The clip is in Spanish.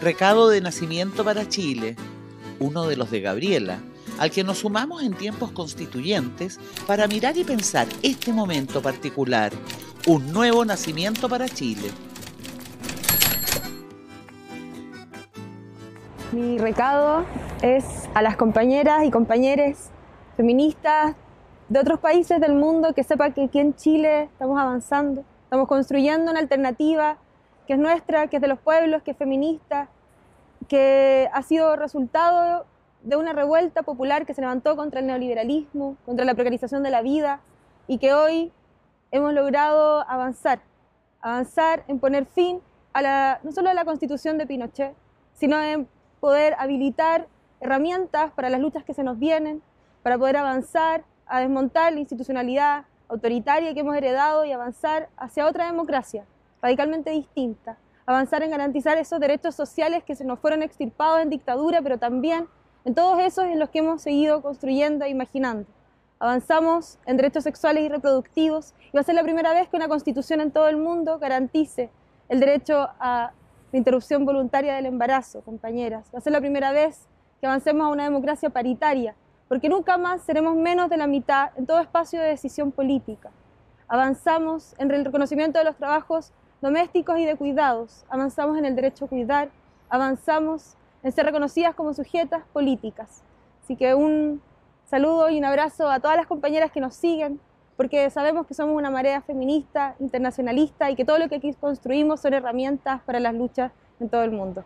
Recado de nacimiento para Chile, uno de los de Gabriela, al que nos sumamos en tiempos constituyentes para mirar y pensar este momento particular, un nuevo nacimiento para Chile. Mi recado es a las compañeras y compañeros feministas de otros países del mundo que sepan que aquí en Chile estamos avanzando, estamos construyendo una alternativa que es nuestra, que es de los pueblos, que es feminista, que ha sido resultado de una revuelta popular que se levantó contra el neoliberalismo, contra la precarización de la vida y que hoy hemos logrado avanzar, avanzar en poner fin no solo a la constitución de Pinochet, sino en poder habilitar herramientas para las luchas que se nos vienen, para poder avanzar a desmontar la institucionalidad autoritaria que hemos heredado y avanzar hacia otra democracia radicalmente distinta, avanzar en garantizar esos derechos sociales que se nos fueron extirpados en dictadura, pero también en todos esos en los que hemos seguido construyendo e imaginando. Avanzamos en derechos sexuales y reproductivos y va a ser la primera vez que una constitución en todo el mundo garantice el derecho a la interrupción voluntaria del embarazo, compañeras. Va a ser la primera vez que avancemos a una democracia paritaria, porque nunca más seremos menos de la mitad en todo espacio de decisión política. Avanzamos en el reconocimiento de los trabajos domésticos y de cuidados, avanzamos en el derecho a cuidar, avanzamos en ser reconocidas como sujetas políticas. Así que un saludo y un abrazo a todas las compañeras que nos siguen, porque sabemos que somos una marea feminista, internacionalista y que todo lo que aquí construimos son herramientas para las luchas en todo el mundo.